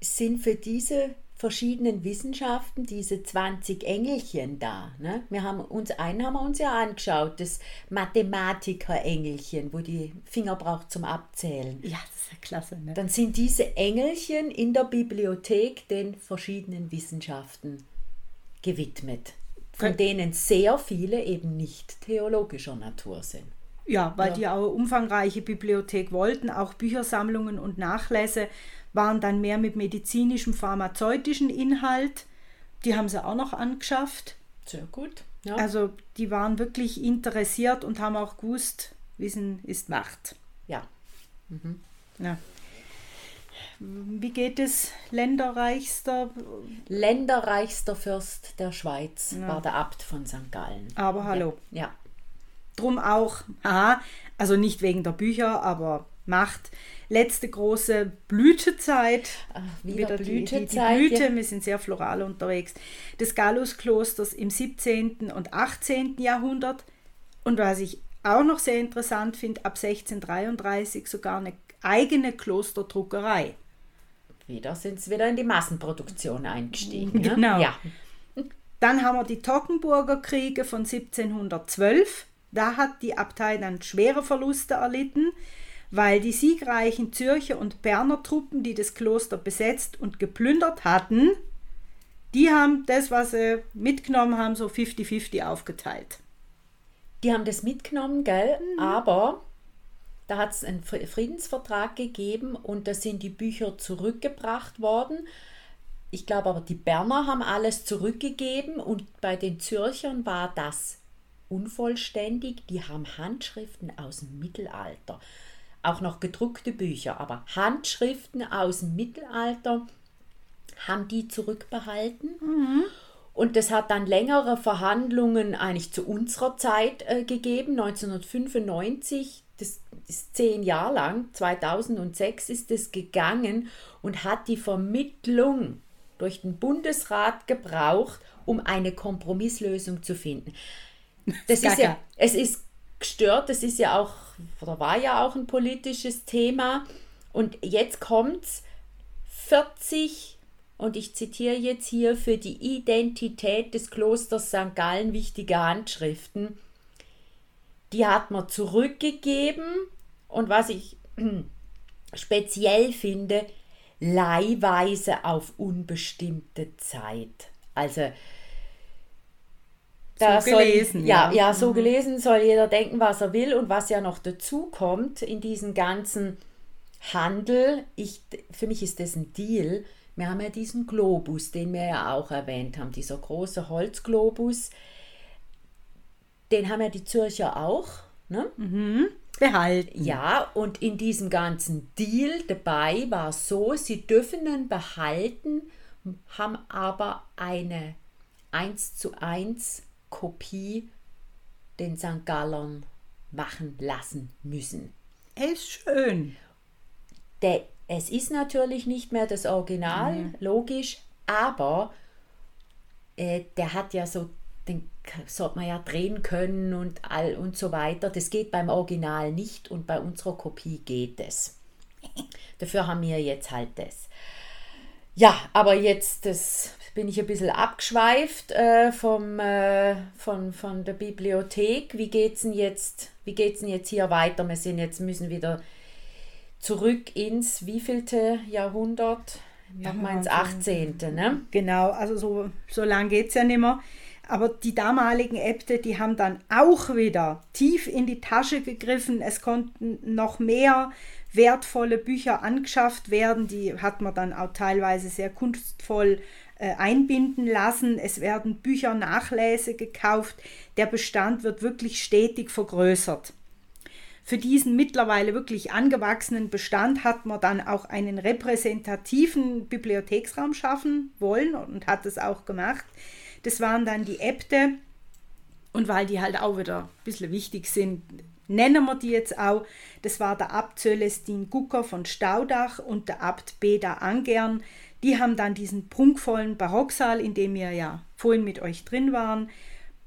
sind für diese verschiedenen Wissenschaften diese 20 Engelchen da. Ne? Wir haben uns einen haben wir uns ja angeschaut, das Mathematiker-Engelchen, wo die Finger braucht zum Abzählen. Ja, das ist ja klasse. Ne? Dann sind diese Engelchen in der Bibliothek den verschiedenen Wissenschaften gewidmet, von Kön- denen sehr viele eben nicht theologischer Natur sind. Ja, weil Ja. die auch eine umfangreiche Bibliothek wollten, auch Büchersammlungen und Nachlässe waren dann mehr mit medizinischem, pharmazeutischen Inhalt. Die haben sie auch noch angeschafft. Sehr gut. Ja. Also die waren wirklich interessiert und haben auch gewusst, Wissen ist Macht. ja. Ja. Wie geht es länderreichster? Länderreichster Fürst der Schweiz war der Abt von St. Gallen. Aber hallo. Ja. Drum auch, aha, also nicht wegen der Bücher, aber Macht. Letzte große Blütezeit. Ah, wieder die- Blütezeit, Die, die Blüte, ja. wir sind sehr floral unterwegs. Des Gallusklosters im 17. und 18. Jahrhundert. Und was ich auch noch sehr interessant finde, ab 1633 sogar eine eigene Klosterdruckerei. Wieder sind sie wieder in die Massenproduktion eingestiegen. Ne? Genau. Ja. Dann haben wir die Toggenburger Kriege von 1712. Da hat die Abtei dann schwere Verluste erlitten, weil die siegreichen Zürcher und Berner Truppen, die das Kloster besetzt und geplündert hatten, die haben das, was sie mitgenommen haben, so 50-50 aufgeteilt. Die haben das mitgenommen, gell? Aber da hat es einen Fri- Friedensvertrag gegeben und da sind die Bücher zurückgebracht worden. Ich glaube aber, die Berner haben alles zurückgegeben und bei den Zürchern war das unvollständig. Die haben Handschriften aus dem Mittelalter. Auch noch gedruckte Bücher, aber Handschriften aus dem Mittelalter haben die zurückbehalten. Und das hat dann längere Verhandlungen eigentlich zu unserer Zeit äh, gegeben, 1995. Das ist zehn Jahre lang, 2006 ist es gegangen und hat die Vermittlung durch den Bundesrat gebraucht, um eine Kompromisslösung zu finden. Das ist ja, es ist gestört, das ist ja auch, oder war ja auch ein politisches Thema. Und jetzt kommt's 40, und ich zitiere jetzt hier, für die Identität des Klosters St. Gallen wichtige Handschriften. Die hat man zurückgegeben. Und was ich speziell finde, leihweise auf unbestimmte Zeit. Also da So soll, gelesen, ja, ja. ja, so gelesen soll jeder denken, was er will und was ja noch dazu kommt in diesen ganzen Handel. Ich, für mich ist das ein Deal. Wir haben ja diesen Globus, den wir ja auch erwähnt haben, dieser große Holzglobus. Den haben ja die Zürcher auch. Ne? Behalten. Ja, und in diesem ganzen Deal dabei war so, sie dürfen ihn behalten, haben aber eine 1 zu 1 Kopie den St. Gallern machen lassen müssen. Ist schön. Der, es ist natürlich nicht mehr das Original, logisch, aber äh, der hat ja so, den sollte man ja drehen können und all und so weiter. Das geht beim Original nicht und bei unserer Kopie geht es. Dafür haben wir jetzt halt das. Ja, aber jetzt das bin ich ein bisschen abgeschweift äh, vom, äh, von, von der Bibliothek. Wie geht's denn jetzt? Wie geht's denn jetzt hier weiter? Wir sind jetzt müssen wieder zurück ins wievielte Jahrhundert? Ja, mal ins so- 18. Ne? Genau, also so, so lang geht es ja nicht mehr. Aber die damaligen Äbte, die haben dann auch wieder tief in die Tasche gegriffen. Es konnten noch mehr wertvolle Bücher angeschafft werden. Die hat man dann auch teilweise sehr kunstvoll einbinden lassen. Es werden Bücher Nachläse gekauft. Der Bestand wird wirklich stetig vergrößert. Für diesen mittlerweile wirklich angewachsenen Bestand hat man dann auch einen repräsentativen Bibliotheksraum schaffen wollen und hat es auch gemacht. Das waren dann die Äbte und weil die halt auch wieder ein bisschen wichtig sind, nennen wir die jetzt auch. Das war der Abt Celestin Gucker von Staudach und der Abt Beda Angern. Die haben dann diesen prunkvollen Barocksaal, in dem wir ja vorhin mit euch drin waren,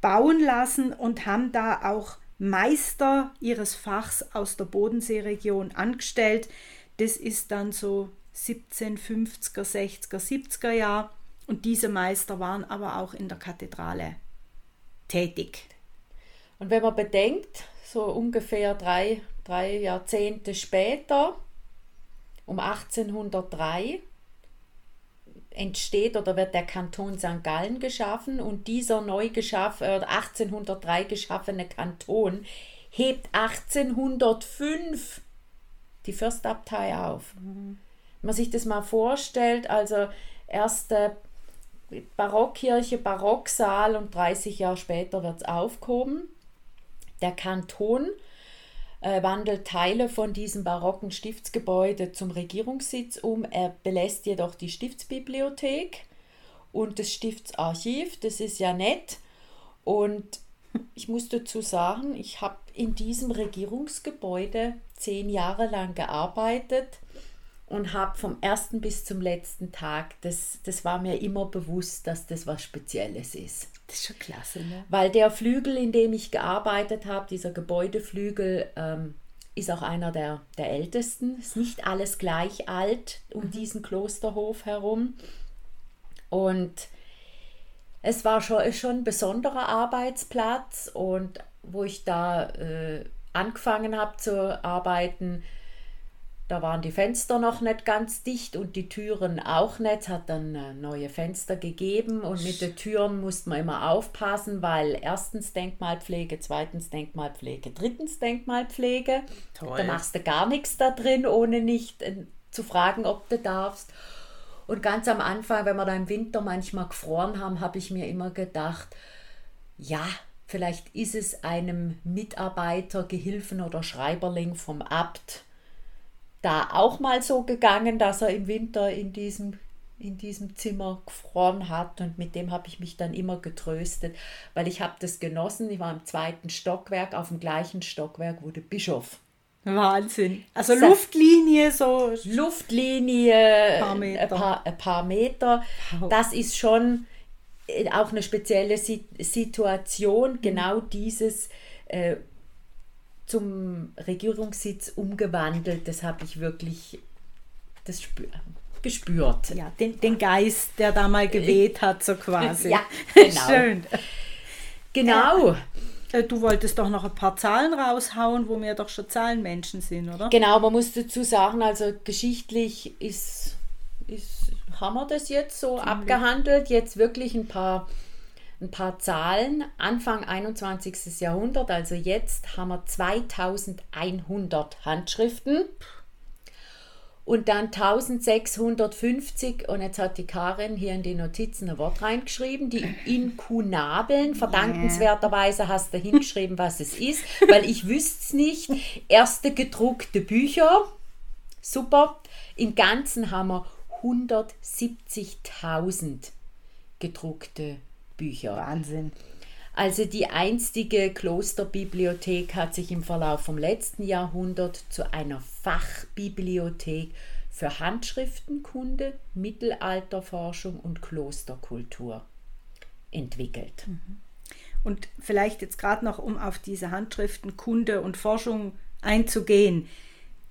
bauen lassen und haben da auch Meister ihres Fachs aus der Bodenseeregion angestellt. Das ist dann so 1750er, 60er, 70er Jahr. Und diese Meister waren aber auch in der Kathedrale tätig. Und wenn man bedenkt, so ungefähr drei, drei Jahrzehnte später, um 1803, entsteht oder wird der Kanton St. Gallen geschaffen und dieser neu geschaffen, äh, 1803 geschaffene Kanton hebt 1805 die Fürstabtei auf. Wenn man sich das mal vorstellt, also erste Barockkirche, Barocksaal und 30 Jahre später wird es aufgehoben. Der Kanton äh, wandelt Teile von diesem barocken Stiftsgebäude zum Regierungssitz um. Er belässt jedoch die Stiftsbibliothek und das Stiftsarchiv. Das ist ja nett. Und ich muss dazu sagen, ich habe in diesem Regierungsgebäude zehn Jahre lang gearbeitet und habe vom ersten bis zum letzten Tag, das, das war mir immer bewusst, dass das was Spezielles ist. Das ist schon klasse, ne? Weil der Flügel, in dem ich gearbeitet habe, dieser Gebäudeflügel, ähm, ist auch einer der, der ältesten. Ist nicht alles gleich alt um diesen Klosterhof herum. Und es war schon, schon ein besonderer Arbeitsplatz und wo ich da äh, angefangen habe zu arbeiten, da waren die Fenster noch nicht ganz dicht und die Türen auch nicht. Hat dann äh, neue Fenster gegeben und mit den Türen musste man immer aufpassen, weil erstens Denkmalpflege, zweitens Denkmalpflege, drittens Denkmalpflege. Toll. Da machst du gar nichts da drin, ohne nicht äh, zu fragen, ob du darfst. Und ganz am Anfang, wenn wir da im Winter manchmal gefroren haben, habe ich mir immer gedacht, ja, vielleicht ist es einem Mitarbeiter, Gehilfen oder Schreiberling vom Abt da auch mal so gegangen, dass er im Winter in diesem, in diesem Zimmer gefroren hat und mit dem habe ich mich dann immer getröstet, weil ich habe das genossen. Ich war im zweiten Stockwerk, auf dem gleichen Stockwerk, der Bischof Wahnsinn. Also Sa- Luftlinie, so Luftlinie, Paar. Ein, paar, ein paar Meter. Das ist schon äh, auch eine spezielle Si- Situation, genau dieses äh, zum Regierungssitz umgewandelt. Das habe ich wirklich das spür, gespürt. ja, den, den Geist, der da mal geweht hat, so quasi. Ja, genau. Schön. Genau. Äh, du wolltest doch noch ein paar Zahlen raushauen, wo wir doch schon Zahlenmenschen sind, oder? Genau, man muss dazu sagen, also geschichtlich ist, ist haben wir das jetzt so abgehandelt. Jetzt wirklich ein paar, ein paar Zahlen. Anfang 21. Jahrhundert, also jetzt haben wir 2100 Handschriften und dann 1650 und jetzt hat die Karin hier in die Notizen ein Wort reingeschrieben, die Inkunabeln. Verdankenswerterweise hast du hingeschrieben, was es ist, weil ich wüsste es nicht. Erste gedruckte Bücher, super. Im Ganzen haben wir 170.000 gedruckte Bücher. Wahnsinn. Also die einstige Klosterbibliothek hat sich im Verlauf vom letzten Jahrhundert zu einer Fachbibliothek für Handschriftenkunde, Mittelalterforschung und Klosterkultur entwickelt. Und vielleicht jetzt gerade noch, um auf diese Handschriftenkunde und Forschung einzugehen.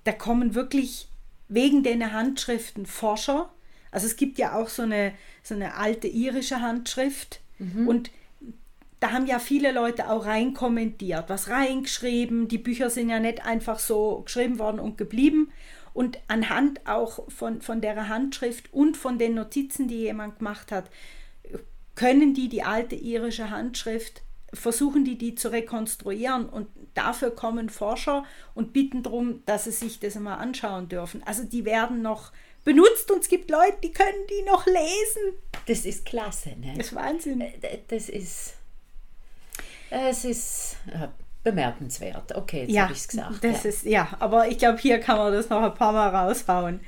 Da kommen wirklich wegen den Handschriften Forscher. Also es gibt ja auch so eine, so eine alte irische Handschrift. Und da haben ja viele Leute auch reinkommentiert, was reingeschrieben. Die Bücher sind ja nicht einfach so geschrieben worden und geblieben. Und anhand auch von, von der Handschrift und von den Notizen, die jemand gemacht hat, können die die alte irische Handschrift, versuchen die die zu rekonstruieren. Und dafür kommen Forscher und bitten darum, dass sie sich das einmal anschauen dürfen. Also die werden noch benutzt und es gibt Leute, die können die noch lesen. Das ist klasse, ne? Das ist Wahnsinn. Äh, Das ist. Es ist äh, bemerkenswert. Okay, jetzt ja, habe ich es gesagt. Das ja. ist, ja, aber ich glaube, hier kann man das noch ein paar Mal raushauen.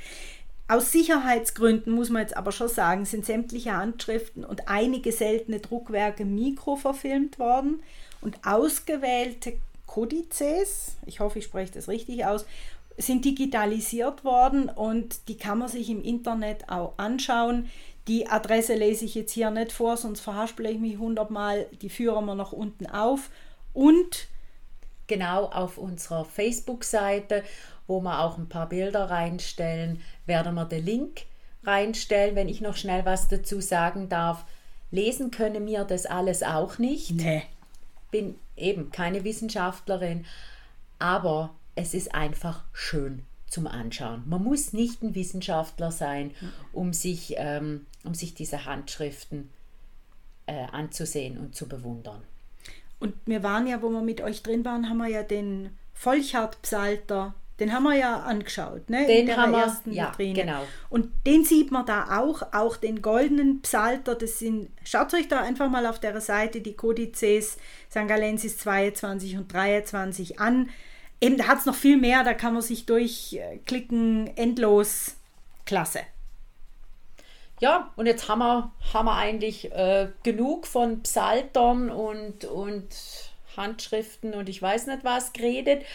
Aus Sicherheitsgründen muss man jetzt aber schon sagen, sind sämtliche Handschriften und einige seltene Druckwerke mikroverfilmt worden und ausgewählte Kodizes, ich hoffe, ich spreche das richtig aus, sind digitalisiert worden und die kann man sich im Internet auch anschauen. Die Adresse lese ich jetzt hier nicht vor, sonst verhaspele ich mich hundertmal. Die führen wir noch unten auf. Und genau auf unserer Facebook-Seite, wo wir auch ein paar Bilder reinstellen, werden wir den Link reinstellen, wenn ich noch schnell was dazu sagen darf. Lesen können wir das alles auch nicht. nee, Bin eben keine Wissenschaftlerin, aber es ist einfach schön zum Anschauen. Man muss nicht ein Wissenschaftler sein, um sich, ähm, um sich diese Handschriften äh, anzusehen und zu bewundern. Und wir waren ja, wo wir mit euch drin waren, haben wir ja den Volchard-Psalter, den haben wir ja angeschaut, ne? Den in der haben wir, ersten ja, Vitrine. genau. Und den sieht man da auch, auch den goldenen Psalter, das sind, schaut euch da einfach mal auf der Seite die Kodizes St. Galensis 22 und 23 an. Eben, da hat es noch viel mehr, da kann man sich durchklicken, endlos. Klasse. Ja, und jetzt haben wir, haben wir eigentlich äh, genug von Psaltern und, und Handschriften und ich weiß nicht was geredet.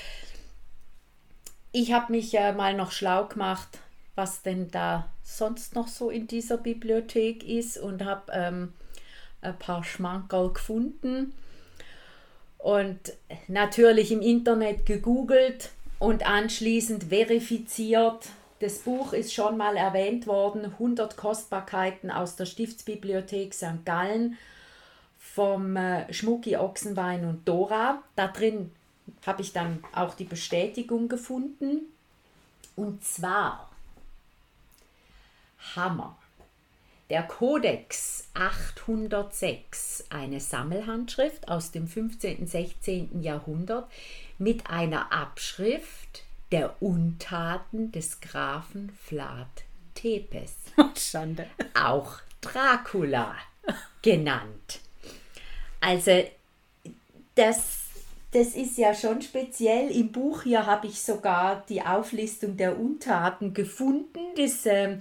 Ich habe mich äh, mal noch schlau gemacht, was denn da sonst noch so in dieser Bibliothek ist und habe ähm, ein paar Schmankerl gefunden und natürlich im Internet gegoogelt und anschließend verifiziert. Das Buch ist schon mal erwähnt worden, 100 Kostbarkeiten aus der Stiftsbibliothek St. Gallen vom äh, Schmucki Ochsenwein und Dora. Da drin habe ich dann auch die Bestätigung gefunden. Und zwar Hammer. Der Kodex 806, eine Sammelhandschrift aus dem 15. und 16. Jahrhundert mit einer Abschrift der Untaten des Grafen Vlad Tepes, Schande. auch Dracula genannt. Also das, das ist ja schon speziell. Im Buch hier habe ich sogar die Auflistung der Untaten gefunden. Das, ähm,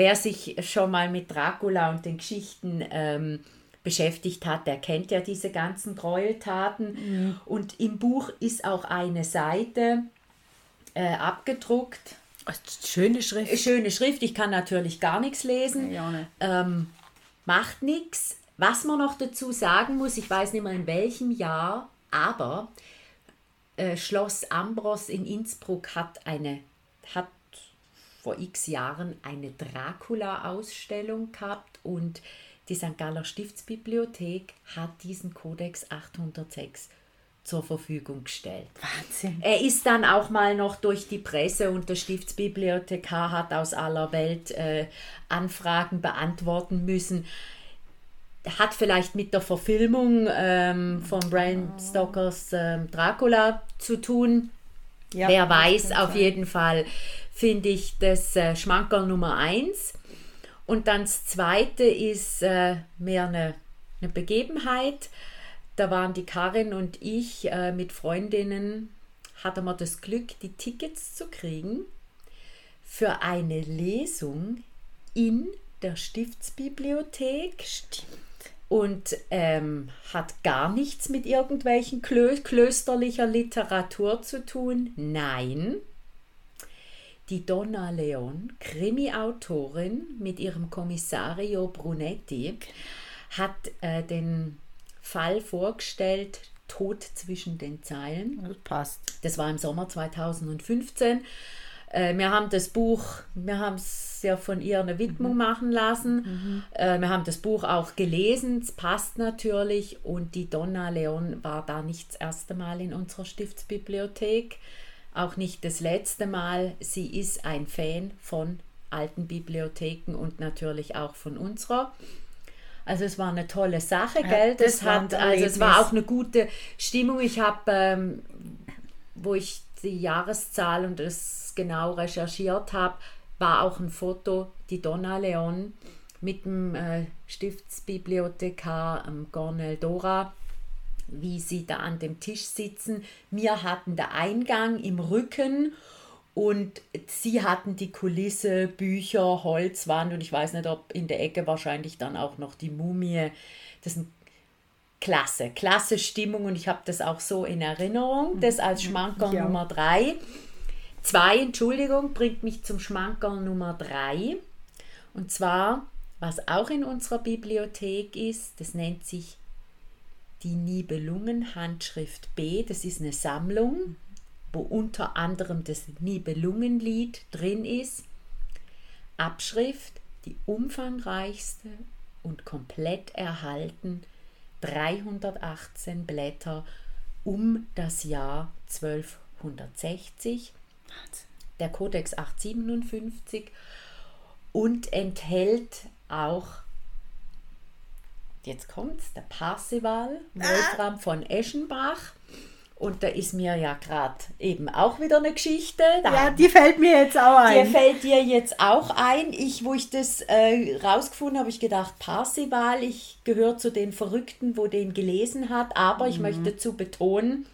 wer sich schon mal mit Dracula und den Geschichten ähm, beschäftigt hat, der kennt ja diese ganzen Gräueltaten. Und im Buch ist auch eine Seite äh, abgedruckt. Schöne Schrift. Schöne Schrift, ich kann natürlich gar nichts lesen. Ja, ne. Ähm, macht nichts. Was man noch dazu sagen muss, ich weiß nicht mehr in welchem Jahr, aber äh, Schloss Ambros in Innsbruck hat eine, hat vor x Jahren eine Dracula-Ausstellung gehabt und die St. Galler Stiftsbibliothek hat diesen Kodex 806 zur Verfügung gestellt. Wahnsinn. Er ist dann auch mal noch durch die Presse und der Stiftsbibliothekar hat aus aller Welt äh, Anfragen beantworten müssen. Hat vielleicht mit der Verfilmung ähm, von Bram Stokers ähm, Dracula zu tun. Ja, Wer weiß, auf jeden Fall finde ich das äh, Schmankerl Nummer eins. Und dann das zweite ist äh, mehr eine, eine Begebenheit. Da waren die Karin und ich äh, mit Freundinnen, hatten wir das Glück, die Tickets zu kriegen für eine Lesung in der Stiftsbibliothek. Stimmt. Und ähm, hat gar nichts mit irgendwelchen Klö klösterlicher Literatur zu tun. Nein. Die Donna Leon, Krimi-Autorin mit ihrem Kommissario Brunetti, hat äh, den Fall vorgestellt, Tod zwischen den Zeilen. Das passt. Das war im Sommer 2015. Äh, wir haben das Buch, wir haben es ja von ihr eine Widmung machen lassen. Äh, wir haben das Buch auch gelesen, es passt natürlich. Und die Donna Leon war da nicht das erste Mal in unserer Stiftsbibliothek, auch nicht das letzte Mal. Sie ist ein Fan von alten Bibliotheken und natürlich auch von unserer. Also es war eine tolle Sache, Ja, gell? das Das, hat, also es war auch eine gute Stimmung. Ich habe, ähm, wo ich die Jahreszahl und das genau recherchiert habe, war auch ein Foto, die Donna Leon mit dem äh, Stiftsbibliothekar ähm, Gornel Dora, wie sie da an dem Tisch sitzen. Wir hatten den Eingang im Rücken und sie hatten die Kulisse, Bücher, Holzwand und ich weiß nicht, ob in der Ecke wahrscheinlich dann auch noch die Mumie. Das sind klasse, klasse Stimmung und ich habe das auch so in Erinnerung. Das als Schmankerl auch. Nummer drei. Zwei, Entschuldigung, bringt mich zum Schmankerl Nummer drei. Und zwar, was auch in unserer Bibliothek ist, das nennt sich die Nibelungen Handschrift B. Das ist eine Sammlung, wo unter anderem das Nibelungenlied drin ist. Abschrift, die umfangreichste und komplett erhalten, 318 Blätter um das Jahr 1260 der Kodex 857 und enthält auch, jetzt kommt's, der Parsival, Wolfram von Eschenbach. Und da ist mir ja gerade eben auch wieder eine Geschichte. Da Ja, die fällt mir jetzt auch ein. fällt dir jetzt auch ein. Ich, wo ich das äh, rausgefunden habe, ich gedacht, Parsival, ich gehöre zu den Verrückten, wo den gelesen hat, aber ich möchte dazu betonen,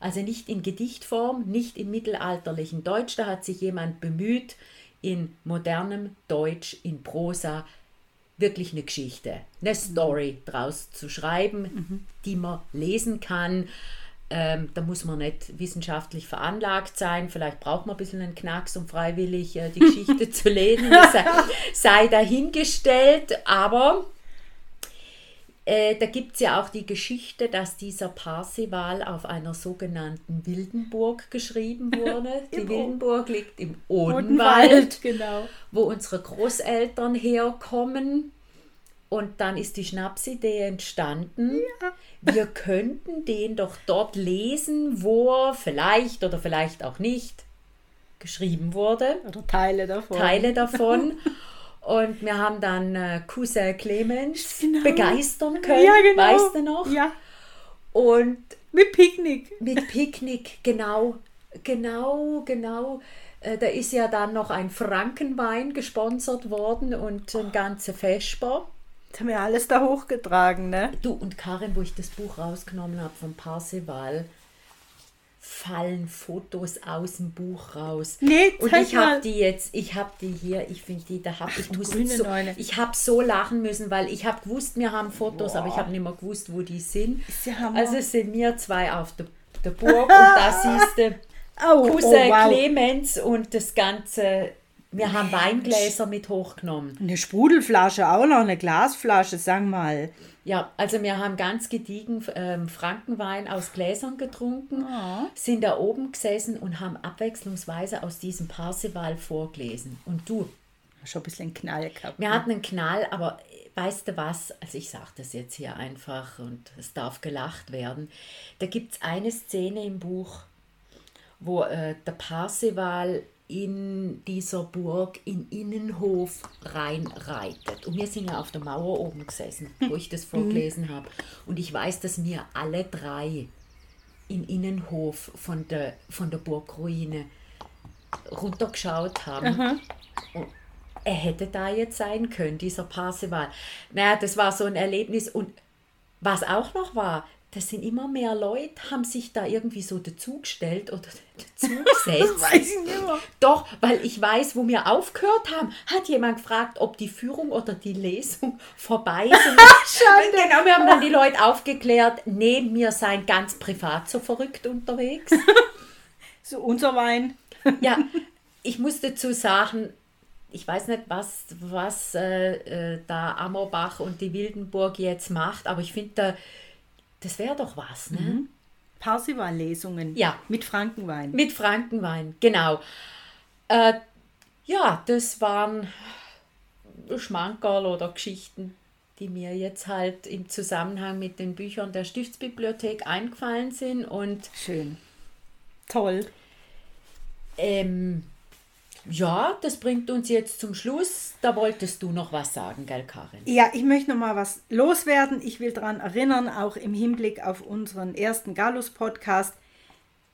also nicht in Gedichtform, nicht im mittelalterlichen Deutsch, da hat sich jemand bemüht, in modernem Deutsch, in Prosa, wirklich eine Geschichte, eine Story draus zu schreiben, die man lesen kann. Ähm, da muss man nicht wissenschaftlich veranlagt sein. Vielleicht braucht man ein bisschen einen Knacks, um freiwillig äh, die Geschichte zu lesen. Sei, sei dahingestellt. Aber äh, da gibt es ja auch die Geschichte, dass dieser Parsival auf einer sogenannten Wildenburg geschrieben wurde. die Wildenburg liegt im Odenwald Odenwald, genau. wo unsere Großeltern herkommen. Und dann ist die Schnapsidee entstanden. Wir könnten den doch dort lesen, wo er vielleicht oder vielleicht auch nicht geschrieben wurde. Oder Teile davon. Teile davon. Und wir haben dann äh, Cousin Clemens Genau. begeistern können, Ja, genau. weißt du noch? Ja, Und mit Picknick. mit Picknick, genau, genau, genau. Äh, Da ist ja dann noch ein Frankenwein gesponsert worden und ein ganzer Vesper. Jetzt haben wir alles da hochgetragen, ne? Du und Karin, wo ich das Buch rausgenommen habe vom Parseval, fallen Fotos aus dem Buch raus. Nee, und ich habe die jetzt, ich habe die hier, ich finde die, da habe ich, grüne so, Neune. ich habe so lachen müssen, weil ich habe gewusst, wir haben Fotos, aber ich habe nicht mehr gewusst, wo die sind. Also sind wir zwei auf der, der Burg und da siehst du Oh, Cousin oh, wow. Clemens und das Ganze. Wir haben Weingläser mit hochgenommen. Eine Sprudelflasche auch noch, eine Glasflasche, sag mal. Ja, also wir haben ganz gediegen ähm, Frankenwein aus Gläsern getrunken, sind da oben gesessen und haben abwechslungsweise aus diesem Parsival vorgelesen. Und du, Schon ein bisschen Knall gehabt. wir hatten einen Knall, aber weißt du was, also ich sage das jetzt hier einfach und es darf gelacht werden, da gibt es eine Szene im Buch, wo äh, der Parseval in dieser Burg in Innenhof reinreitet. Und wir sind ja auf der Mauer oben gesessen, wo ich das vorgelesen habe. Und ich weiß, dass wir alle drei in Innenhof von der, von der Burgruine runtergeschaut haben. Und er hätte da jetzt sein können, dieser Parseval. Naja, das war so ein Erlebnis. Und was auch noch war, das sind immer mehr Leute, haben sich da irgendwie so dazugestellt oder dazugesetzt. Das weiß ich nicht mehr. Doch, weil ich weiß, wo wir aufgehört haben, hat jemand gefragt, ob die Führung oder die Lesung vorbei sind. Schande. genau, wir haben dann die Leute aufgeklärt, nee, wir seien ganz privat so verrückt unterwegs. So unser Wein. ja, ich muss dazu sagen, ich weiß nicht, was, was äh, äh, da Ammerbach und die Wildenburg jetzt macht, aber ich finde, da, das wäre doch was, ne? Parsival-Lesungen. Ja. Mit Frankenwein. Mit Frankenwein, genau. Äh, ja, das waren Schmankerl oder Geschichten, die mir jetzt halt im Zusammenhang mit den Büchern der Stiftsbibliothek eingefallen sind. Und Schön. Toll. ähm, ja, das bringt uns jetzt zum Schluss. Da wolltest du noch was sagen, gell, Karin? Ja, ich möchte noch mal was loswerden. Ich will daran erinnern, auch im Hinblick auf unseren ersten Gallus-Podcast.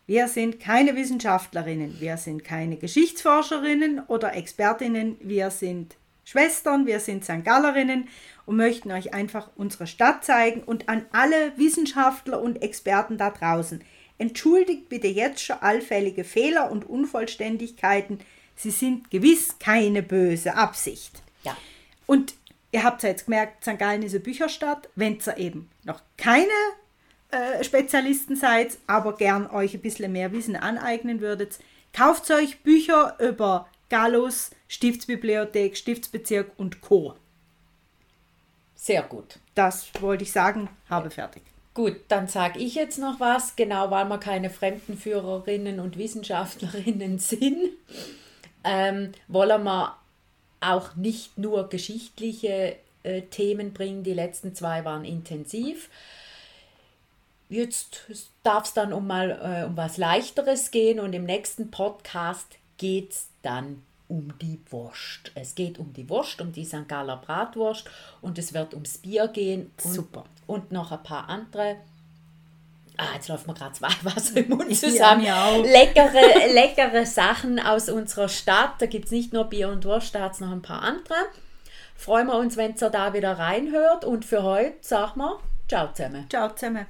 Wir sind keine Wissenschaftlerinnen, wir sind keine Geschichtsforscherinnen oder Expertinnen, wir sind Schwestern, wir sind St. Gallerinnen und möchten euch einfach unsere Stadt zeigen und an alle Wissenschaftler und Experten da draußen. Entschuldigt bitte jetzt schon allfällige Fehler und Unvollständigkeiten. Sie sind gewiss keine böse Absicht. Ja. Und ihr habt ja jetzt gemerkt, St. Gallen ist eine Bücherstadt. Wenn ihr eben noch keine äh, Spezialisten seid, aber gern euch ein bisschen mehr Wissen aneignen würdet, kauft euch Bücher über Gallus, Stiftsbibliothek, Stiftsbezirk und Co. Sehr gut. Das wollte ich sagen, habe fertig. Gut, dann sage ich jetzt noch was, genau weil wir keine Fremdenführerinnen und Wissenschaftlerinnen sind, ähm, wollen wir auch nicht nur geschichtliche äh, Themen bringen. Die letzten zwei waren intensiv. Jetzt darf es dann um mal äh, um was Leichteres gehen und im nächsten Podcast geht es dann um die Wurst. Es geht um die Wurst, um die St. Galler Bratwurst und es wird ums Bier gehen. Und, Super. Und noch ein paar andere. Ah, jetzt läuft mir gerade zwei Wasser im Mund zusammen. auch. leckere, leckere Sachen aus unserer Stadt. Da gibt es nicht nur Bier und Wurst, da hat es noch ein paar andere. Freuen wir uns, wenn ihr da wieder reinhört. Und für heute sagen wir Ciao zusammen. Ciao zusammen.